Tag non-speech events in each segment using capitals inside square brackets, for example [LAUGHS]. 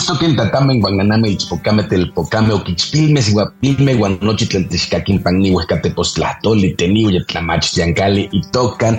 Itztoquen tatamen guanganame ichpocame telpocame oquichpilme siguapilme guanochi tlantixcaquin panni huescatepostlahtoli teniu yetlamach yancali itocan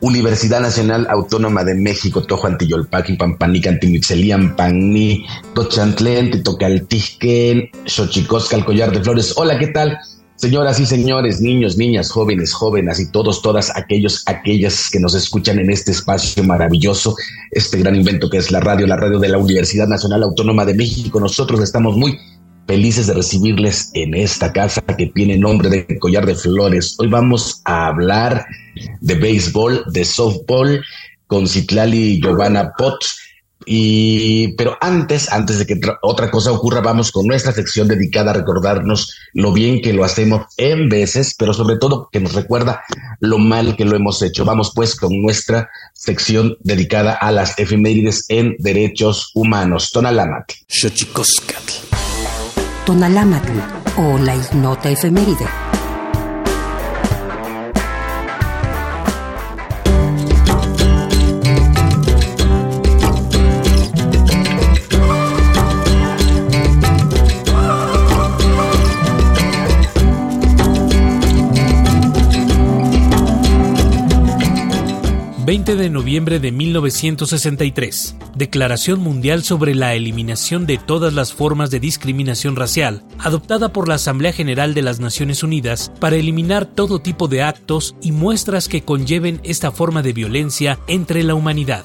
Universidad Nacional Autónoma de México, Tojo Antiyolpaqui, Pampanican, Timitzelian, Panni, Tochantlen, Titocaltijquen, Xochicosca, el Collar de Flores. Hola, ¿qué tal? Señoras y señores, niños, niñas, jóvenes, jóvenes y todos, todas aquellos, aquellas que nos escuchan en este espacio maravilloso, este gran invento que es la radio, la radio de la Universidad Nacional Autónoma de México. Nosotros estamos muy felices de recibirles en esta casa que tiene nombre de Collar de Flores. Hoy vamos a hablar de béisbol, de softball con Citlali Giovanna Potts y, pero antes, antes de que otra cosa ocurra, vamos con nuestra sección dedicada a recordarnos lo bien que lo hacemos en veces, pero sobre todo que nos recuerda lo mal que lo hemos hecho. Vamos pues con nuestra sección dedicada a las efemérides en derechos humanos. Tonalámatl. Tonalámatl o la ignota efeméride 20 de noviembre de 1963, Declaración Mundial sobre la Eliminación de todas las formas de discriminación racial, adoptada por la Asamblea General de las Naciones Unidas para eliminar todo tipo de actos y muestras que conlleven esta forma de violencia entre la humanidad.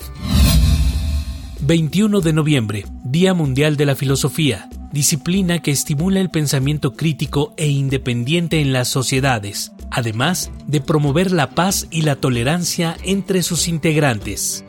21 de noviembre, Día Mundial de la Filosofía, disciplina que estimula el pensamiento crítico e independiente en las sociedades, además de promover la paz y la tolerancia entre sus integrantes.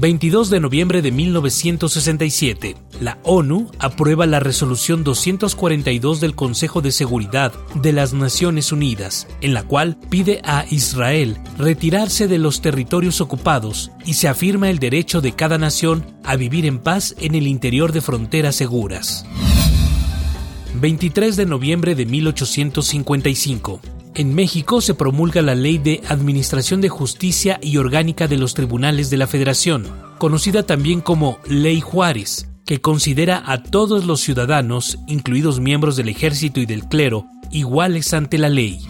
22 de noviembre de 1967, la ONU aprueba la resolución 242 del Consejo de Seguridad de las Naciones Unidas, en la cual pide a Israel retirarse de los territorios ocupados y se afirma el derecho de cada nación a vivir en paz en el interior de fronteras seguras. 23 de noviembre de 1855. En México se promulga la Ley de Administración de Justicia y Orgánica de los Tribunales de la Federación, conocida también como Ley Juárez, que considera a todos los ciudadanos, incluidos miembros del ejército y del clero, iguales ante la ley.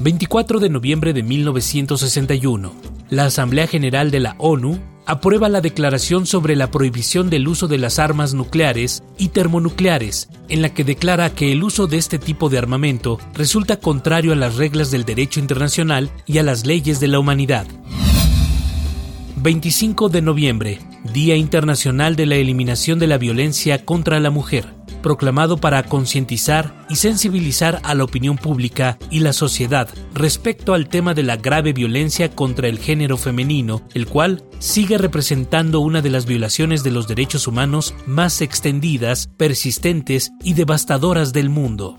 24 de noviembre de 1961. La Asamblea General de la ONU aprueba la Declaración sobre la prohibición del uso de las armas nucleares y termonucleares, en la que declara que el uso de este tipo de armamento resulta contrario a las reglas del derecho internacional y a las leyes de la humanidad. 25 de noviembre, Día Internacional de la Eliminación de la Violencia contra la Mujer proclamado para concientizar y sensibilizar a la opinión pública y la sociedad respecto al tema de la grave violencia contra el género femenino, el cual sigue representando una de las violaciones de los derechos humanos más extendidas, persistentes y devastadoras del mundo.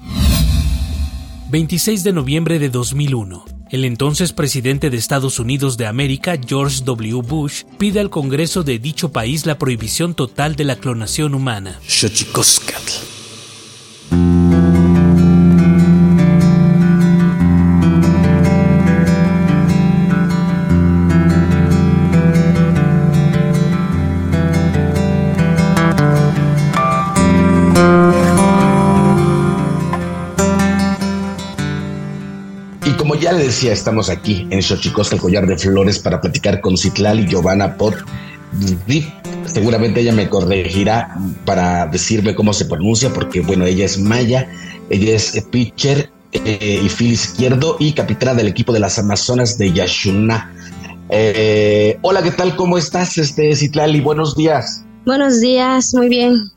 26 de noviembre de 2001 el entonces presidente de Estados Unidos de América, George W. Bush, pide al Congreso de dicho país la prohibición total de la clonación humana. Ya le decía, estamos aquí en Xochicosca, el collar de flores, para platicar con Citlali Giovanna Pot. Seguramente ella me corregirá para decirme cómo se pronuncia, porque bueno, ella es maya, ella es pitcher eh, y fil izquierdo y capitana del equipo de las Amazonas de Yashuna. Eh, hola, ¿qué tal? ¿Cómo estás, este Citlali? Buenos días. Buenos días, muy bien.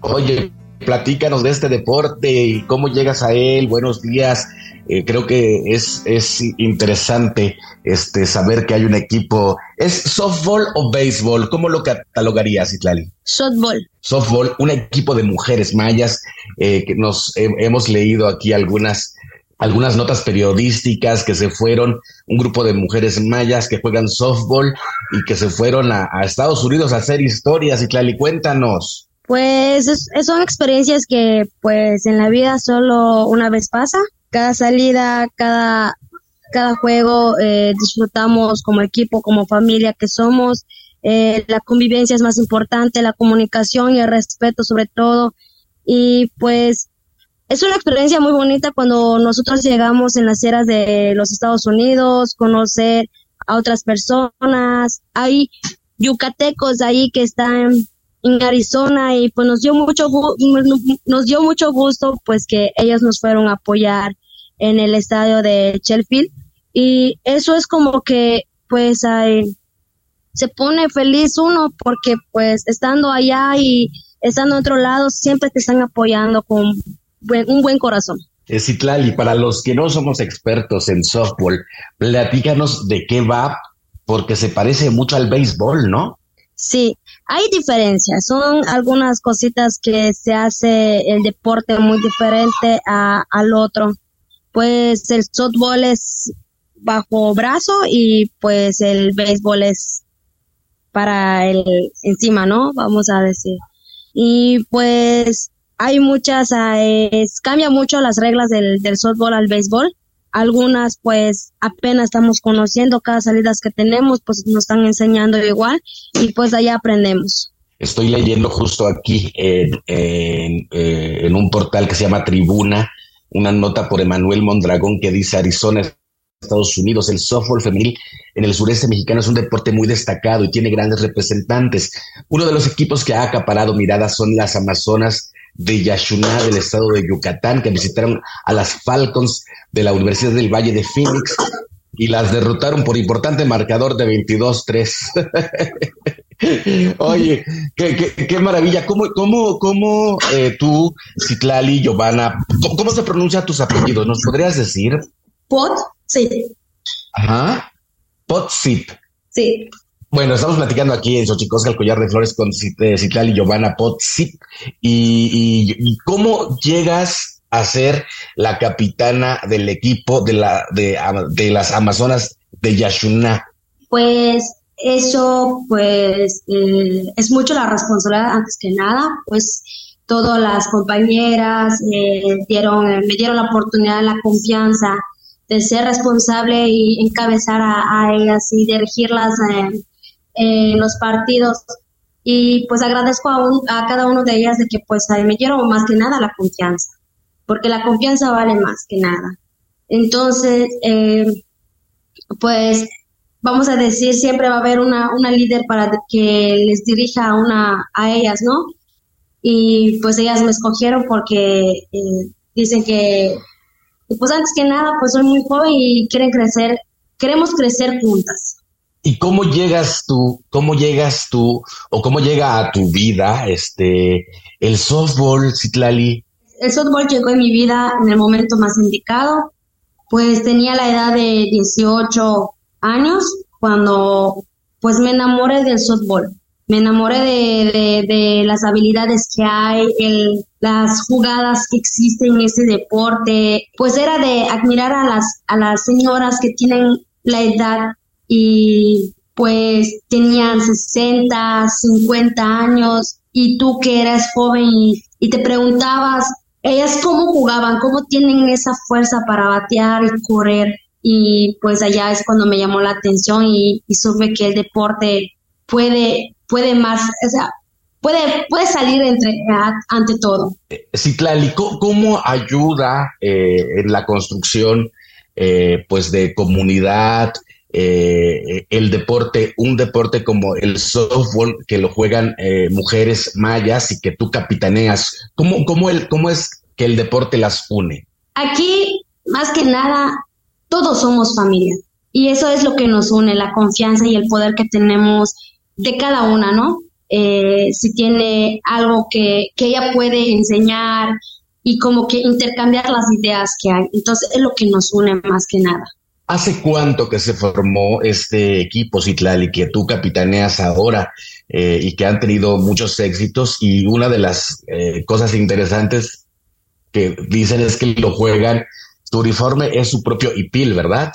Oye, platícanos de este deporte y cómo llegas a él. Buenos días. Eh, creo que es, es interesante este, saber que hay un equipo. ¿Es softball o béisbol? ¿Cómo lo catalogarías, Itlali? Softball. Softball, un equipo de mujeres mayas eh, que nos hemos leído aquí algunas algunas notas periodísticas que se fueron, un grupo de mujeres mayas que juegan softball y que se fueron a, Estados Unidos a hacer historias. Y Clali, cuéntanos. Pues son experiencias que pues en la vida solo una vez pasa. Cada salida, cada, cada juego eh, disfrutamos como equipo, como familia que somos. Eh, la convivencia es más importante, la comunicación y el respeto sobre todo. Y pues es una experiencia muy bonita cuando nosotros llegamos en las eras de los Estados Unidos, conocer a otras personas. Hay yucatecos ahí que están en Arizona y pues nos dio mucho nos dio mucho gusto pues que ellos nos fueron a apoyar en el estadio de Sheffield y eso es como que pues se pone feliz uno porque pues estando allá y estando en otro lado siempre te están apoyando con un buen corazón. Citlali, para los que no somos expertos en softball, platícanos de qué va, porque se parece mucho al béisbol, ¿no? Sí, hay diferencias, son algunas cositas que se hace el deporte muy diferente a, al otro. Pues el softball es bajo brazo y pues el béisbol es para el encima, ¿no? Vamos a decir. Y pues hay muchas, eh, cambia mucho las reglas del, del softball al béisbol. Algunas pues apenas estamos conociendo cada salidas que tenemos, pues nos están enseñando igual y pues allá aprendemos. Estoy leyendo justo aquí eh, en un portal que se llama Tribuna, una nota por Emanuel Mondragón que dice Arizona, Estados Unidos, el softball femenil en el sureste mexicano es un deporte muy destacado y tiene grandes representantes. Uno de los equipos que ha acaparado miradas son las Amazonas de Yashuná del estado de Yucatán, que visitaron a las Falcons de la Universidad del Valle de Phoenix y las derrotaron por importante marcador de 22-3. [LAUGHS] Oye, qué, maravilla. ¿Cómo, cómo, cómo eh, tú, Citlali, Giovanna, ¿cómo, se pronuncia tus apellidos? ¿Nos podrías decir? Pot, sí. Ajá. Pot, sí. Bueno, estamos platicando aquí en Xochicosca, el collar de flores con Citlal y Giovanna Potsi. Y, cómo llegas a ser la capitana del equipo de, la, de, las Amazonas de Yashuná? Pues eso, pues, eh, es mucho la responsabilidad antes que nada, pues todas las compañeras eh, dieron, me dieron la oportunidad, la confianza de ser responsable y encabezar a, ellas y dirigirlas eh, en los partidos y pues agradezco a, a cada uno de ellas de que pues me dieron más que nada la confianza, porque la confianza vale más que nada. Entonces, eh, pues vamos a decir, siempre va a haber una, una líder para que les dirija una, a ellas, ¿no? Y pues ellas me escogieron porque eh, dicen que, pues antes que nada, pues soy muy joven y quieren crecer, queremos crecer juntas. ¿Y cómo llegas tú, cómo llegas tú, o cómo llega a tu vida este el softball, Citlali? El softball llegó en mi vida en el momento más indicado, pues tenía la edad de 18 años cuando pues me enamoré del softball. Me enamoré de, de, las habilidades que hay, el, las jugadas que existen en ese deporte. Pues era de admirar a las, a las señoras que tienen la edad y pues tenían 60, 50 años y tú que eras joven y, te preguntabas, ellas cómo jugaban, cómo tienen esa fuerza para batear y correr y pues allá es cuando me llamó la atención y, supe que el deporte puede, puede más, o sea, puede, puede salir entre, ante todo. Sí, Clali, ¿cómo ayuda eh, en la construcción eh, pues de comunidad, eh, el deporte, un deporte como el softball que lo juegan eh, mujeres mayas y que tú capitaneas, ¿cómo, cómo, el, ¿cómo es que el deporte las une? Aquí, más que nada, todos somos familia y eso es lo que nos une, la confianza y el poder que tenemos de cada una, ¿no? eh, si tiene algo que, que ella puede enseñar y como que intercambiar las ideas que hay. Entonces es lo que nos une más que nada. ¿Hace cuánto que se formó este equipo Citlali que tú capitaneas ahora eh, y que han tenido muchos éxitos? Y una de las eh, cosas interesantes que dicen es que lo juegan, su uniforme es su propio IPIL, ¿verdad?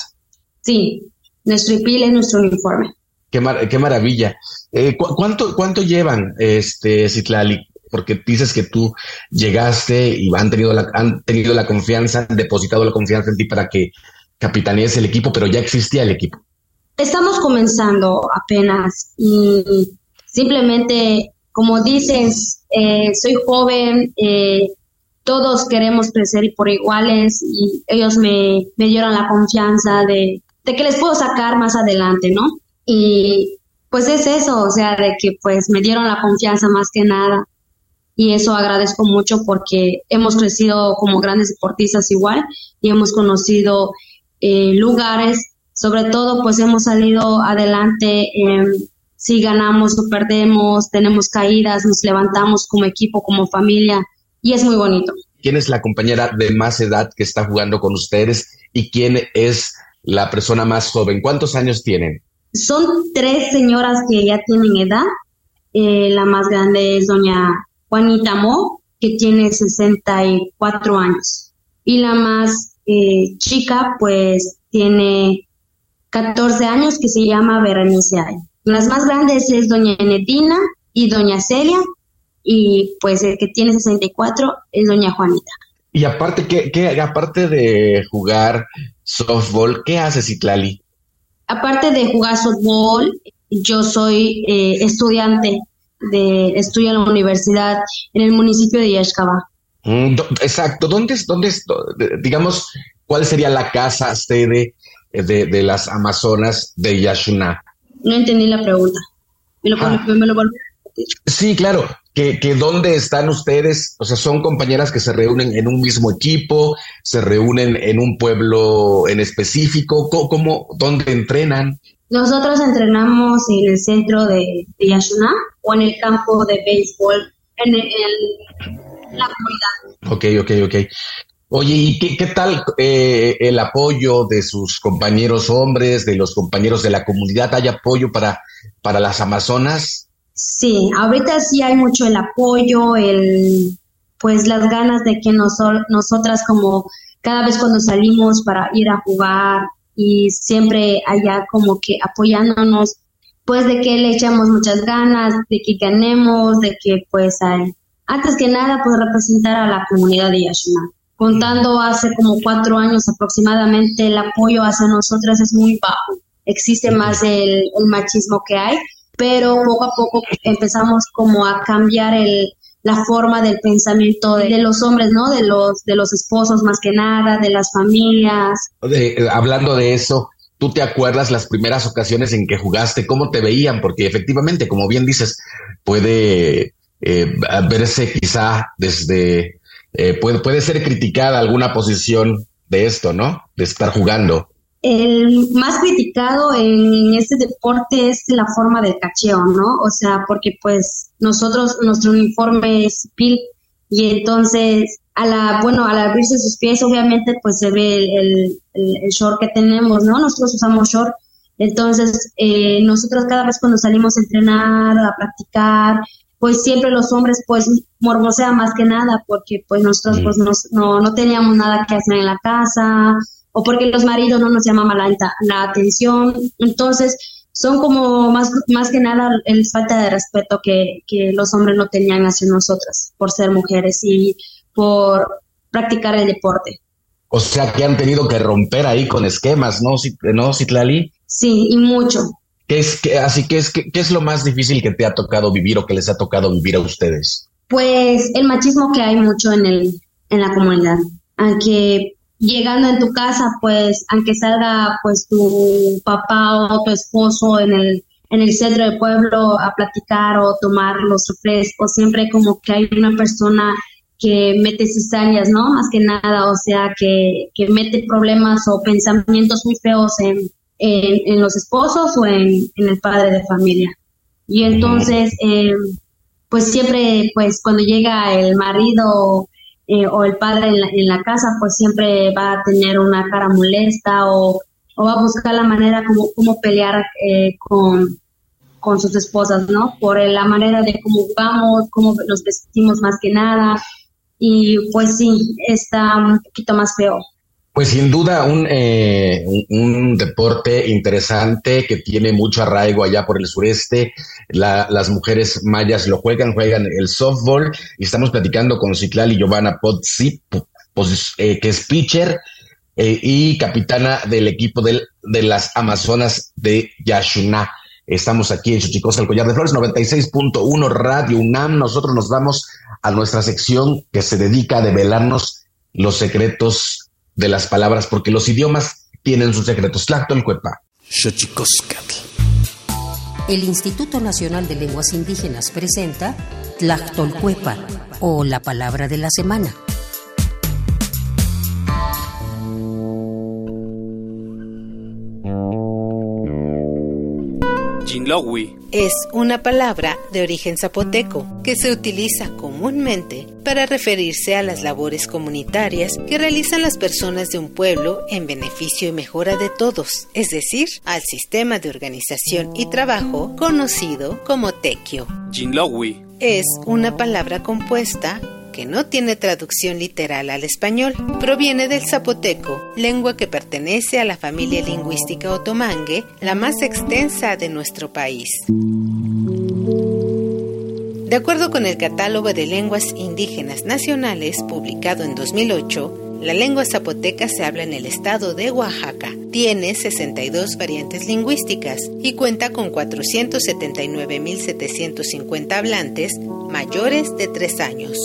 Sí, nuestro IPIL es nuestro uniforme. Qué, qué maravilla. Eh, ¿cuánto, ¿Cuánto llevan, este Citlali? Porque dices que tú llegaste y han tenido la, han tenido la confianza, han depositado la confianza en ti para que capitanees el equipo, pero ya existía el equipo. Estamos comenzando apenas y simplemente, como dices, eh, soy joven, eh, todos queremos crecer y por iguales y ellos me, me dieron la confianza de, de que les puedo sacar más adelante, ¿no? Y pues es eso, o sea, de que pues me dieron la confianza más que nada y eso agradezco mucho porque hemos crecido como grandes deportistas igual y hemos conocido eh, lugares, sobre todo pues hemos salido adelante, si ganamos o perdemos, tenemos caídas, nos levantamos como equipo, como familia y es muy bonito. ¿Quién es la compañera de más edad que está jugando con ustedes y quién es la persona más joven? ¿Cuántos años tienen? Son tres señoras que ya tienen edad. Eh, la más grande es doña Juanita Mo, que tiene 64 años. Y la más eh, chica pues tiene 14 años que se llama Berenice Ay. Las más grandes es doña Netina y doña Celia y pues el que tiene 64 es doña Juanita. Y aparte, ¿qué, aparte de jugar softball, qué haces, Itlali? Aparte de jugar softball, yo soy eh, estudiante de estudio en la universidad en el municipio de Yaxcaba. Mm, exacto. ¿Dónde es, dónde es, digamos, cuál sería la casa sede eh, de, las Amazonas de Yashuna? No entendí la pregunta. ¿Me lo, ah. Sí, claro. Que, que dónde están ustedes, o sea, son compañeras que se reúnen en un mismo equipo, se reúnen en un pueblo en específico, ¿cómo, dónde entrenan? Nosotros entrenamos en el centro de, de Yashuna o en el campo de béisbol, en el, la comunidad. Ok, ok, ok. Oye, ¿y qué, tal eh, el apoyo de sus compañeros hombres, de los compañeros de la comunidad? ¿Hay apoyo para, para las Amazonas? Sí, ahorita sí hay mucho el apoyo, el pues las ganas de que nosotras como cada vez cuando salimos para ir a jugar y siempre allá como que apoyándonos, pues de que le echamos muchas ganas, de que ganemos, de que pues hay, antes que nada, pues representar a la comunidad de Yashima. Contando hace como cuatro años aproximadamente, el apoyo hacia nosotras es muy bajo. Existe más el, machismo que hay, pero poco a poco empezamos como a cambiar el, la forma del pensamiento de, los hombres, ¿no? De los, de los esposos más que nada, de las familias. hablando de eso, ¿tú te acuerdas las primeras ocasiones en que jugaste? ¿Cómo te veían? Porque efectivamente, como bien dices, puede eh, verse quizá desde, eh, puede, puede ser criticada alguna posición de esto, ¿no? De estar jugando. El más criticado en este deporte es la forma del cacheo, ¿no? O sea, porque pues nosotros, nuestro uniforme es pil y entonces a la, bueno, al abrirse sus pies obviamente pues se ve el, el, short que tenemos, ¿no? Nosotros usamos short, entonces eh, nosotros cada vez cuando salimos a entrenar, a practicar, pues siempre los hombres pues morbosean más que nada porque pues nosotros pues no, no teníamos nada que hacer en la casa o porque los maridos no nos llamaban la, la atención. Entonces son como más, más que nada el falta de respeto que, que los hombres no tenían hacia nosotras por ser mujeres y por practicar el deporte. O sea que han tenido que romper ahí con esquemas, ¿no, ¿No Citlali? Sí, y mucho. ¿Qué es, que, así que es, ¿qué es lo más difícil que te ha tocado vivir o que les ha tocado vivir a ustedes? Pues el machismo que hay mucho en, el, en la comunidad. Aunque llegando en tu casa, pues, aunque salga pues tu papá o tu esposo en el, en el centro del pueblo a platicar o tomar los refrescos, siempre como que hay una persona que mete cizañas, ¿no? Más que nada, o sea, que, que mete problemas o pensamientos muy feos en, en, los esposos o en, el padre de familia. Y entonces, eh, pues siempre, pues cuando llega el marido eh, o el padre en la, casa, pues siempre va a tener una cara molesta o, va a buscar la manera como, como pelear eh, con, con sus esposas, ¿no? Por la manera de cómo jugamos, cómo nos vestimos más que nada. Y pues sí, está un poquito más feo. Pues sin duda un, eh, un, deporte interesante que tiene mucho arraigo allá por el sureste. las mujeres mayas lo juegan, juegan el softball y estamos platicando con Ciclali Giovanna Pozzi, pues, eh, que es pitcher eh, y capitana del equipo del, de las Amazonas de Yashuná. Estamos aquí en Chuchicosa, el Collar de Flores, 96.1 Radio UNAM. Nosotros nos vamos a nuestra sección que se dedica a develarnos los secretos de las palabras, porque los idiomas tienen sus secretos. Tlactolcuepa. El Instituto Nacional de Lenguas Indígenas presenta Tlactolcuepa o la palabra de la semana. Es una palabra de origen zapoteco que se utiliza comúnmente para referirse a las labores comunitarias que realizan las personas de un pueblo en beneficio y mejora de todos, es decir, al sistema de organización y trabajo conocido como tequio. Es una palabra compuesta que no tiene traducción literal al español. Proviene del zapoteco, lengua que pertenece a la familia lingüística otomangue, la más extensa de nuestro país. De acuerdo con el Catálogo de Lenguas Indígenas Nacionales, publicado en 2008, la lengua zapoteca se habla en el estado de Oaxaca. Tiene 62 variantes lingüísticas y cuenta con 479.750 hablantes mayores de 3 años.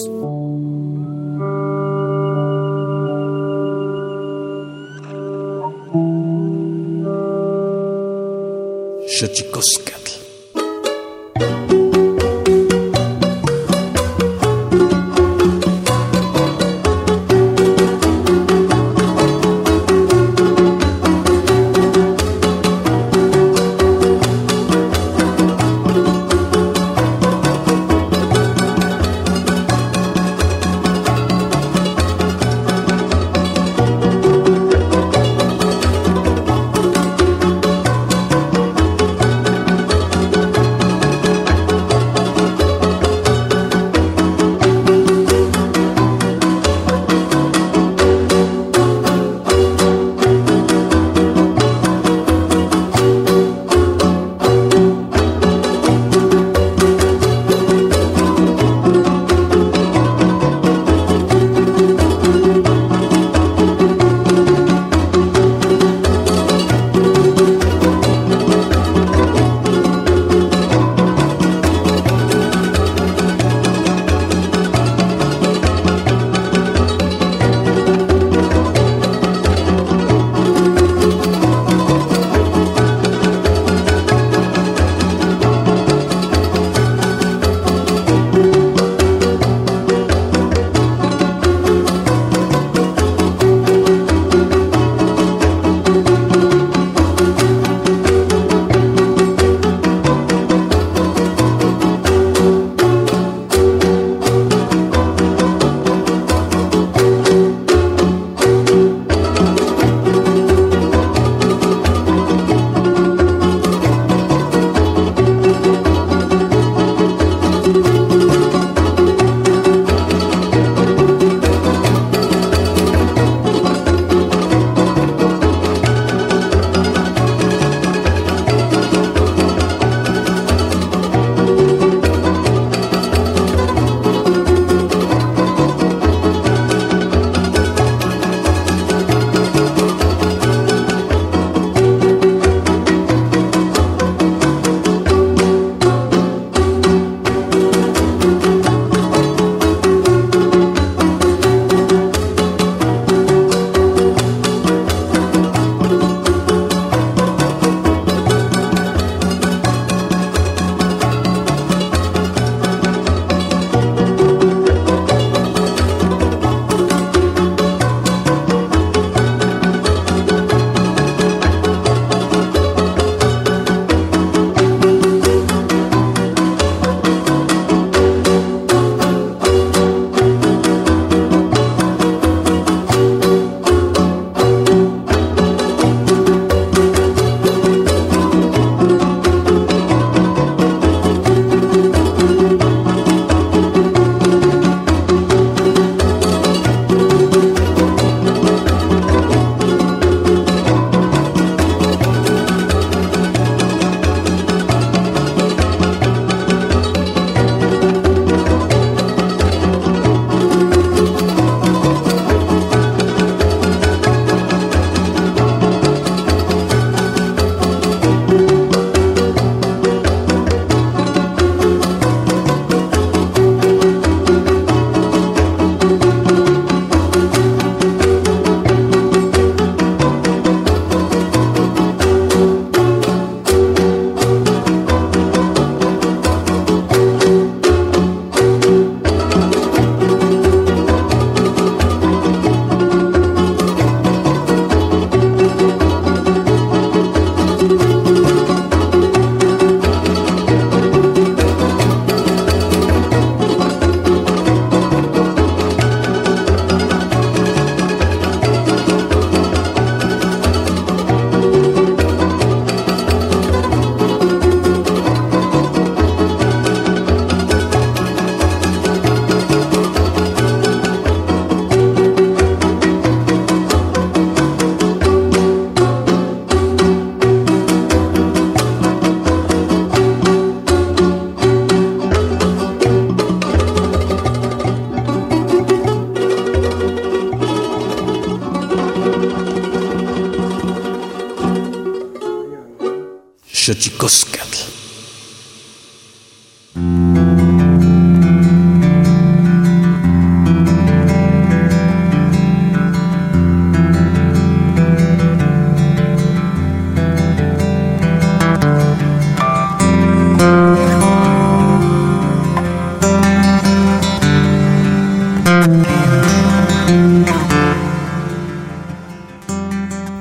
Xochicoscatl.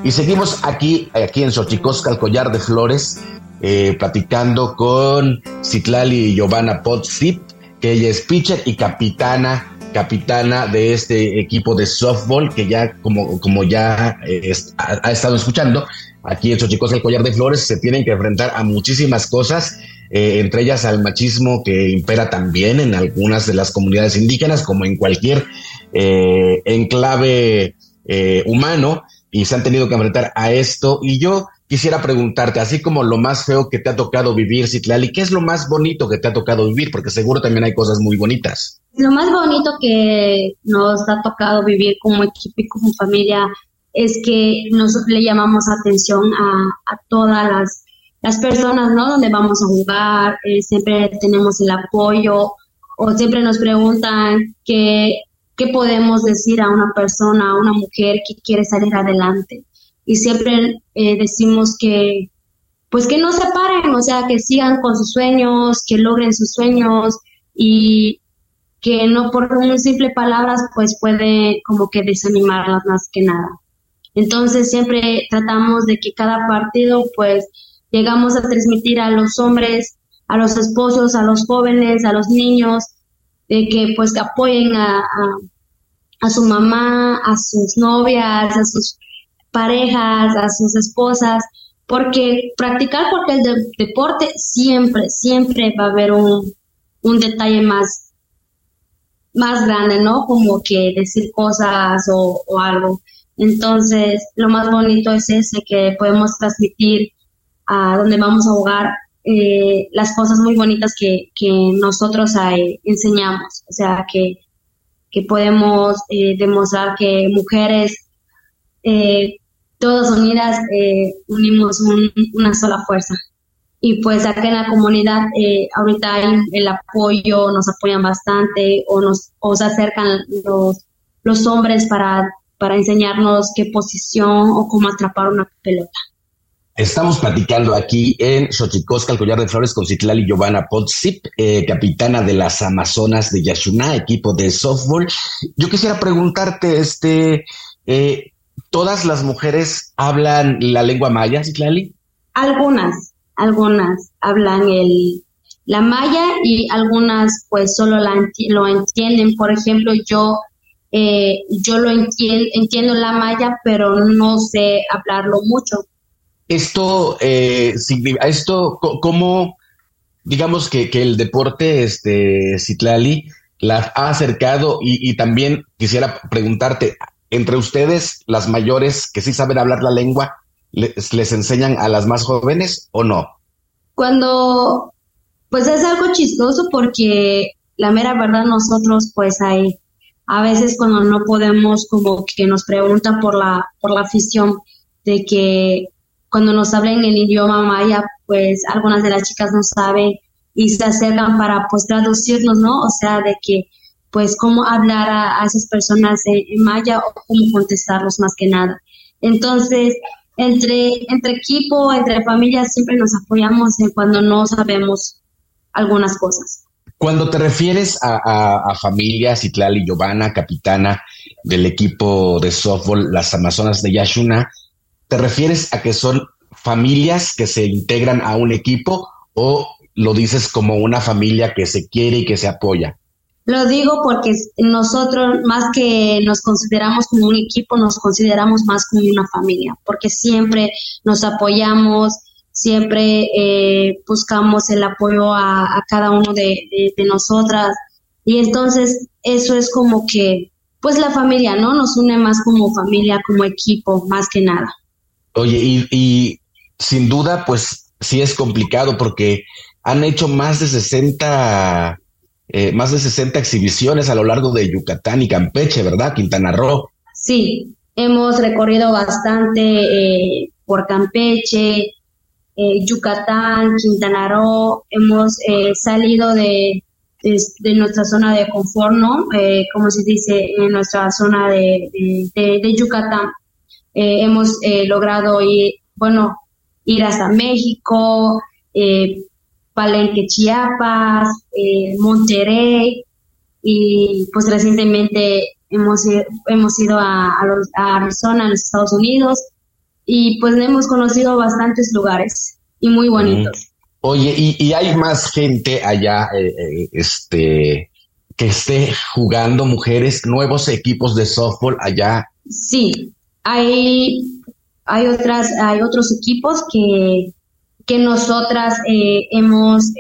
Y seguimos aquí, aquí en Xochicosca, el collar de flores, eh, platicando con Citlali Giovanna Potzip, que ella es pitcher y capitana capitana de este equipo de softball que ya como, como ya eh, ha, estado escuchando aquí en Xochicosca el collar de flores se tienen que enfrentar a muchísimas cosas eh, entre ellas al machismo que impera también en algunas de las comunidades indígenas como en cualquier enclave humano y se han tenido que enfrentar a esto. Y yo quisiera preguntarte, así como lo más feo que te ha tocado vivir, Citlali, ¿qué es lo más bonito que te ha tocado vivir? Porque seguro también hay cosas muy bonitas. Lo más bonito que nos ha tocado vivir como equipo y como familia es que nos le llamamos atención a, todas las, las, personas, ¿no? Donde vamos a jugar, eh, siempre tenemos el apoyo o siempre nos preguntan que qué podemos decir a una persona, a una mujer que quiere salir adelante. Y siempre eh, decimos que, pues que no se paren, o sea, que sigan con sus sueños, que logren sus sueños y que no por un simple palabras, pues puede como que desanimarlas más que nada. Entonces siempre tratamos de que cada partido, pues llegamos a transmitir a los hombres, a los esposos, a los jóvenes, a los niños, de que pues apoyen a, a, su mamá, a sus novias, a sus parejas, a sus esposas, porque practicar cualquier deporte siempre, siempre va a haber un, un detalle más, más grande, ¿no? Como que decir cosas o, o algo. Entonces, lo más bonito es ese, que podemos transmitir a donde vamos a jugar eh, las cosas muy bonitas que, nosotros enseñamos. O sea, que, que podemos eh, demostrar que mujeres, eh, todas unidas, unimos una sola fuerza. Y pues acá en la comunidad, ahorita hay el apoyo, nos apoyan bastante o nos o se acercan los, los hombres para, para enseñarnos qué posición o cómo atrapar una pelota. Estamos platicando aquí en Xochicosca, el collar de flores, con Citlali Giovanna Potsip, eh, capitana de las Amazonas de Yashuná, equipo de softball. Yo quisiera preguntarte, este, eh, ¿todas las mujeres hablan la lengua maya, Citlali? Algunas, algunas hablan el, la maya y algunas pues solo lo entienden. Por ejemplo, yo eh, yo lo entiendo, entiendo la maya, pero no sé hablarlo mucho esto, eh, esto, ¿cómo, digamos que, que, el deporte, este, Citlali, la ha acercado y, también quisiera preguntarte, entre ustedes, las mayores que sí saben hablar la lengua, les, les enseñan a las más jóvenes o no? Cuando, pues es algo chistoso porque la mera verdad nosotros pues hay, a veces cuando no podemos como que nos preguntan por la, por la afición de que cuando nos hablan el idioma maya, pues algunas de las chicas no saben y se acercan para pues traducirnos, ¿no? O sea, de que pues cómo hablar a, esas personas en, maya o cómo contestarlos más que nada. Entonces, entre, entre equipo, entre familias, siempre nos apoyamos en cuando no sabemos algunas cosas. Cuando te refieres a, a, a familias, Itlali Giovanna, capitana del equipo de softball Las Amazonas de Yashuna, ¿Te refieres a que son familias que se integran a un equipo o lo dices como una familia que se quiere y que se apoya? Lo digo porque nosotros, más que nos consideramos como un equipo, nos consideramos más como una familia, porque siempre nos apoyamos, siempre eh, buscamos el apoyo a, cada uno de, de, nosotras. Y entonces eso es como que, pues la familia, ¿no? Nos une más como familia, como equipo, más que nada. Oye, y, sin duda, pues sí es complicado porque han hecho más de 60, eh, más de 60 exhibiciones a lo largo de Yucatán y Campeche, ¿verdad? Quintana Roo. Sí, hemos recorrido bastante eh, por Campeche, eh, Yucatán, Quintana Roo, hemos eh, salido de, de, nuestra zona de confort, ¿no? Como se dice, en nuestra zona de, de Yucatán. Hemos logrado ir, bueno, ir hasta México, Palenque, Chiapas, Monterrey, y pues recientemente hemos, hemos ido a, a, a Arizona, en los Estados Unidos, y pues hemos conocido bastantes lugares y muy bonitos. Oye, ¿y, hay más gente allá, eh, eh, este, que esté jugando mujeres, nuevos equipos de softball allá? Sí, hay, hay otras, hay otros equipos que, que nosotras eh, hemos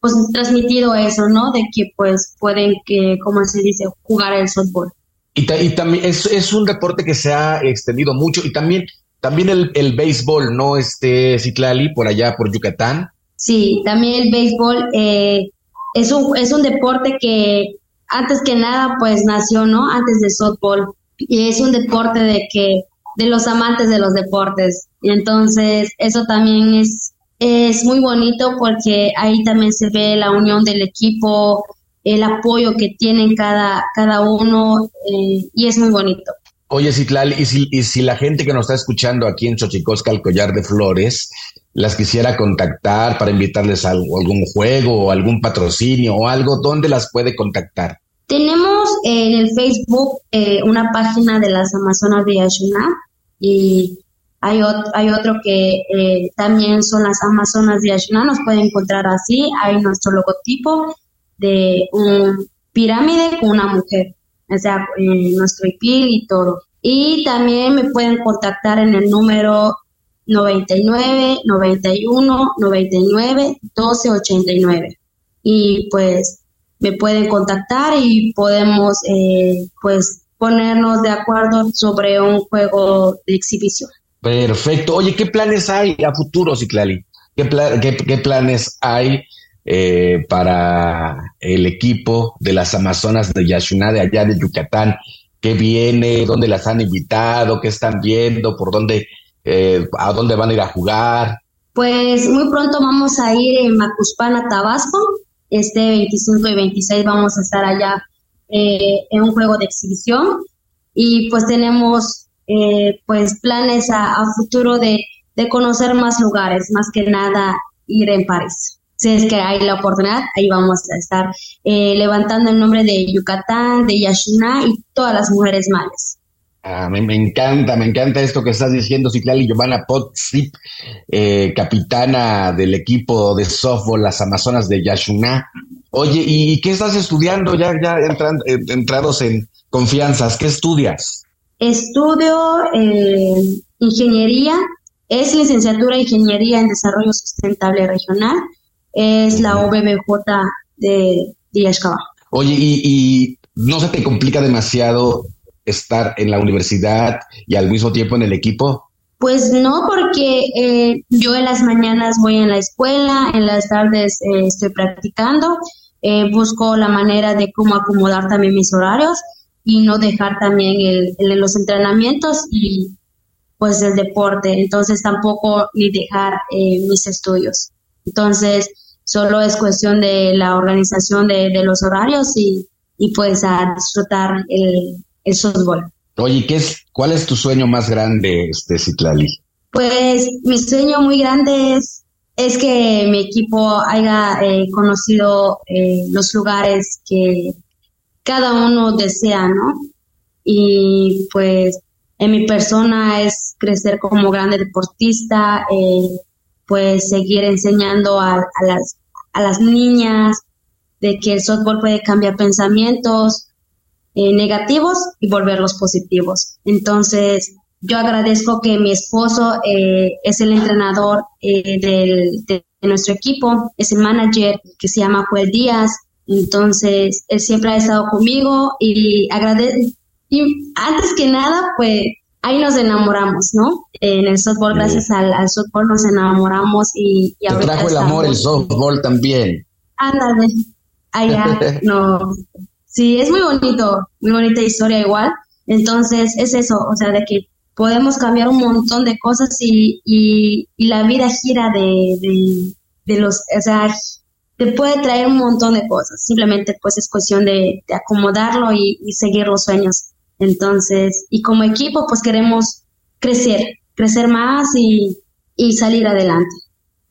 pues transmitido eso, ¿no? De que pues pueden que, como se dice, jugar el softball. Y, también es, es, un deporte que se ha extendido mucho y también, también el, el béisbol, ¿no? Este, Citlali, por allá, por Yucatán. Sí, también el béisbol eh, es, un, es un deporte que antes que nada, pues nació, ¿no? Antes de softball. Y es un deporte de que, de los amantes de los deportes. Y entonces, eso también es, es muy bonito porque ahí también se ve la unión del equipo, el apoyo que tienen cada, cada uno eh, y es muy bonito. Oye, Citlal, ¿y si, y si la gente que nos está escuchando aquí en Xochicosca, el Collar de Flores, las quisiera contactar para invitarles a algún juego o algún patrocinio o algo, ¿dónde las puede contactar? Tenemos en el Facebook eh, una página de las Amazonas de Yashuna y hay, hay otro que eh, también son las Amazonas de Yashuna, nos pueden encontrar así, hay nuestro logotipo de un pirámide con una mujer, o sea, en nuestro IPIL y todo. Y también me pueden contactar en el número 99 91 99 12 89. Y pues me pueden contactar y podemos eh, pues ponernos de acuerdo sobre un juego de exhibición. Perfecto. Oye, ¿qué planes hay a futuro, Ciclali? ¿Qué, qué, qué planes hay eh, para el equipo de las Amazonas de Yashuná de allá de Yucatán. ¿Qué viene? ¿Dónde las han invitado? ¿Qué están viendo? ¿Por dónde? Eh, ¿A dónde van a ir a jugar? Pues muy pronto vamos a ir en Macuspana, Tabasco. Este 25 y 26 vamos a estar allá eh, en un juego de exhibición y pues tenemos pues planes a, futuro de, de conocer más lugares, más que nada ir en París si es que hay la oportunidad, ahí vamos a estar eh, levantando el nombre de Yucatán, de Yashuna y todas las mujeres mayas. Ah, me, encanta, me encanta esto que estás diciendo, Ciclali Giovanna Potzip, eh, capitana del equipo de softball Las Amazonas de Yashuna. Oye, ¿y qué estás estudiando ya, ya eh, entrados en confianzas? ¿Qué estudias? Estudio ingeniería, es licenciatura en Ingeniería en Desarrollo Sustentable Regional es la OBBJ de, de Oye, y, no se te complica demasiado estar en la universidad y al mismo tiempo en el equipo? Pues no, porque eh, yo en las mañanas voy en la escuela, en las tardes eh, estoy practicando, eh, busco la manera de cómo acomodar también mis horarios y no dejar también el, los entrenamientos y pues el deporte, entonces tampoco ni dejar mis estudios. Entonces, solo es cuestión de la organización de, los horarios y, pues a disfrutar el, el softball. Oye, ¿qué es, ¿cuál es tu sueño más grande, este Citlali? Pues mi sueño muy grande es, es que mi equipo haya eh, conocido eh, los lugares que cada uno desea, ¿no? Y pues en mi persona es crecer como grande deportista, eh, pues seguir enseñando a, a, las, a las niñas de que el softball puede cambiar pensamientos eh, negativos y volverlos positivos. Entonces, yo agradezco que mi esposo eh, es el entrenador eh, del, de, nuestro equipo, es el manager que se llama Joel Díaz. Entonces, él siempre ha estado conmigo y agradezco. Y antes que nada, pues ahí nos enamoramos, ¿no? En el softball, gracias al, softball nos enamoramos y, y Te trajo el amor el softball también. Ándale, allá, [LAUGHS] no. Sí, es muy bonito, muy bonita historia igual. Entonces, es eso, o sea, de que podemos cambiar un montón de cosas y, y, la vida gira de, de, los, o sea, te puede traer un montón de cosas. Simplemente pues es cuestión de, acomodarlo y, y, seguir los sueños. Entonces, y como equipo pues queremos crecer, crecer más y, y salir adelante.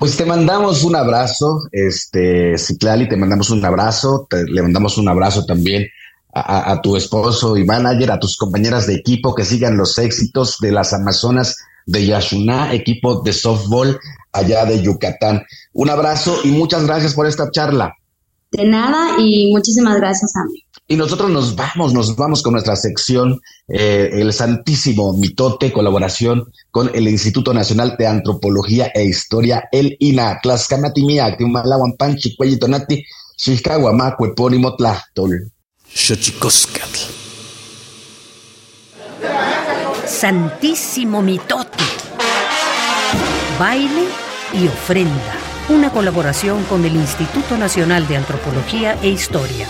Pues te mandamos un abrazo, este, Ciclali, te mandamos un abrazo, le mandamos un abrazo también a, tu esposo y manager, a tus compañeras de equipo, que sigan los éxitos de las Amazonas de Yashuná, equipo de softball allá de Yucatán. Un abrazo y muchas gracias por esta charla. De nada y muchísimas gracias a mí. Y nosotros nos vamos, nos vamos con nuestra sección, eh, el Santísimo Mitote, colaboración con el Instituto Nacional de Antropología e Historia, el INA, Tlaxcamatimia, Tiumalahuampan, Cuellitonati, Xiscahuamá, Cuepónimo, Tlachtol. Santísimo Mitote. Baile y ofrenda. Una colaboración con el Instituto Nacional de Antropología e Historia.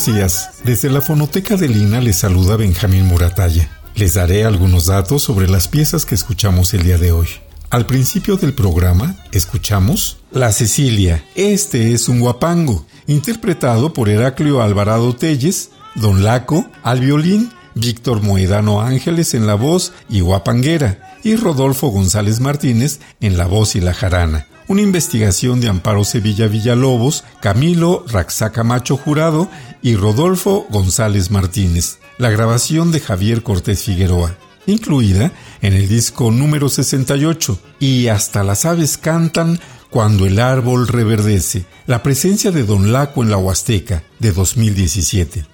Buenos días. Desde la fonoteca de Lina les saluda Benjamín Muratalla. Les daré algunos datos sobre las piezas que escuchamos el día de hoy. Al principio del programa escuchamos La Cecilia. Este es un guapango, interpretado por Heraclio Alvarado Telles, Don Laco al violín, Víctor Moedano Ángeles en la voz y guapanguera, y Rodolfo González Martínez en la voz y la jarana una investigación de Amparo Sevilla Villalobos, Camilo Raxaca Macho Jurado y Rodolfo González Martínez. La grabación de Javier Cortés Figueroa, incluida en el disco número 68, y Hasta las aves cantan cuando el árbol reverdece, la presencia de Don Laco en la Huasteca, de 2017.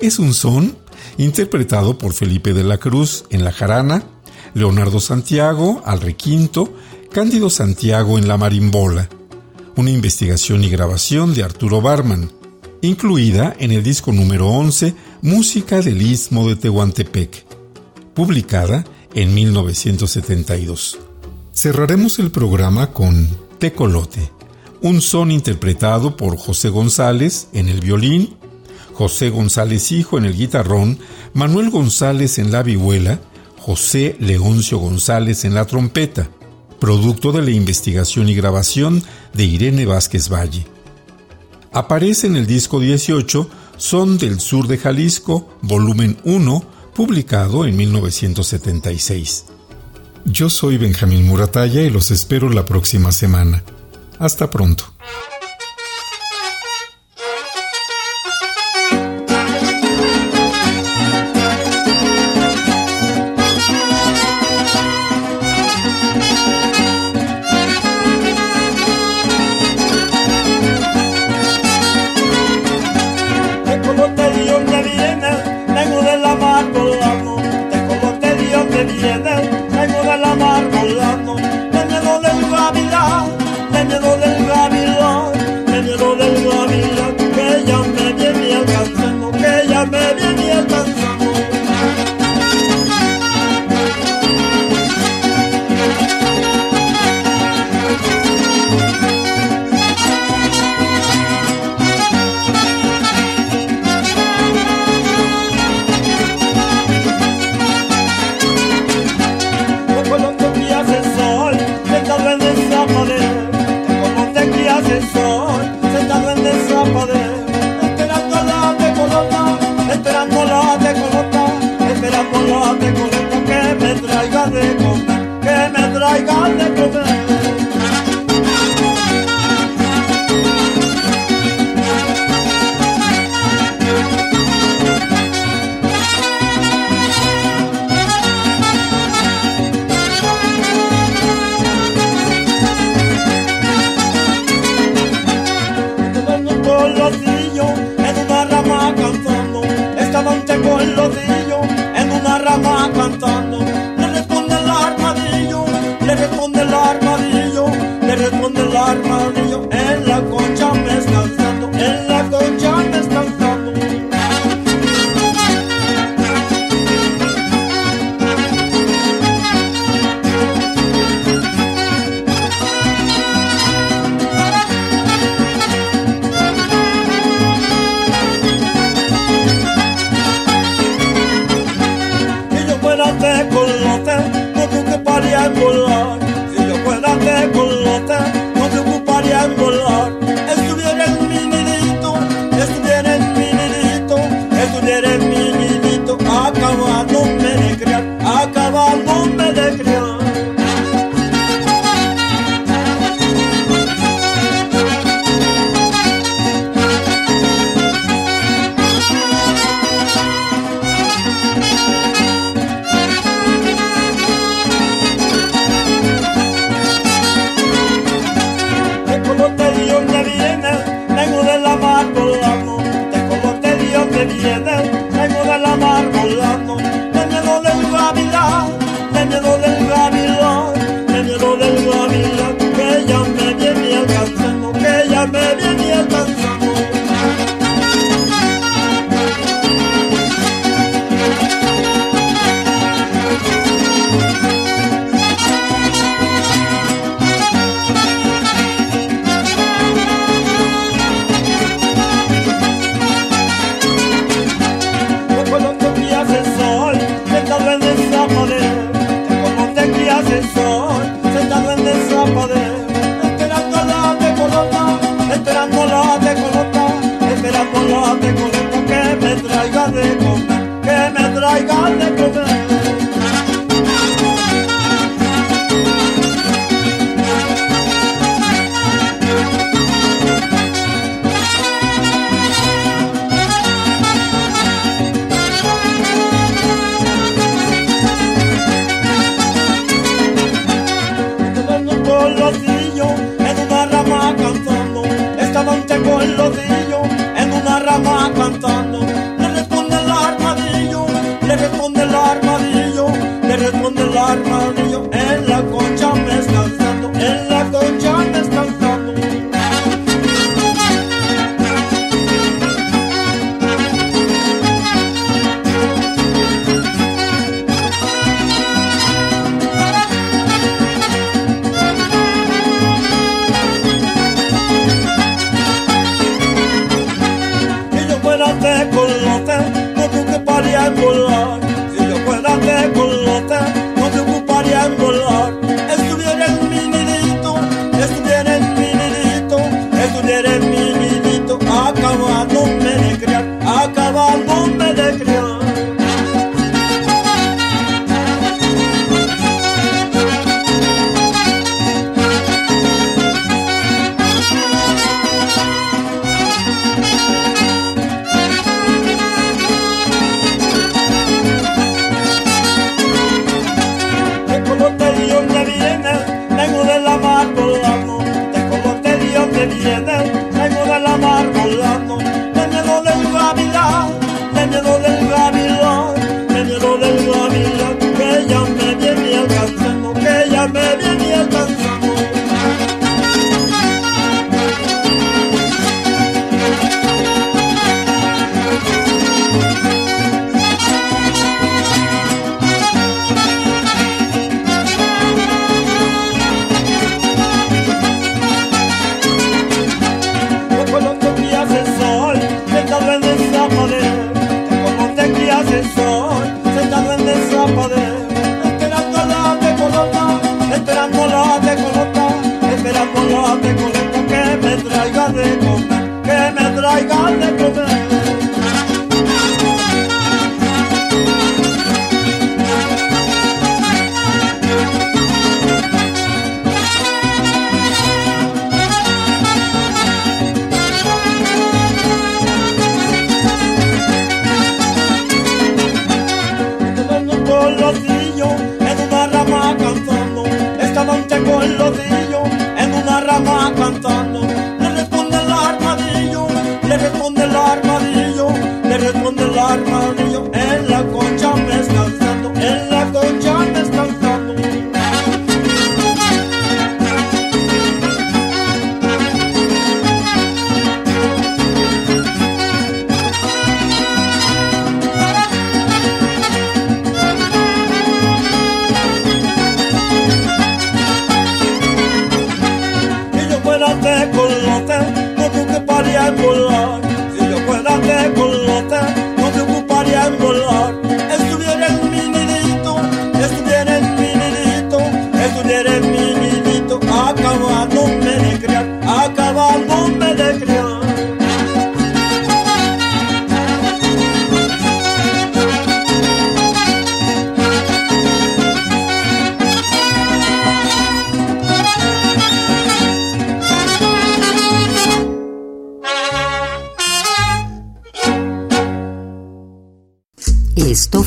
Es un son interpretado por Felipe de la Cruz en la jarana, Leonardo Santiago al requinto, Cándido Santiago en la marimbola. Una investigación y grabación de Arturo Barman, incluida en el disco número 11 Música del Istmo de Tehuantepec, publicada en 1972. Cerraremos el programa con Tecolote un son interpretado por José González en el violín, José González Hijo en el guitarrón, Manuel González en la vihuela, José Leoncio González en la trompeta, producto de la investigación y grabación de Irene Vázquez Valle. Aparece en el disco 18 Son del Sur de Jalisco, volumen 1, publicado en 1976. Yo soy Benjamín Murataya y los espero la próxima semana. Hasta pronto. de conejo, que me traiga de comer, que me traiga de comer. con los niños en una rama cantando, estaban con los niños. misericórdia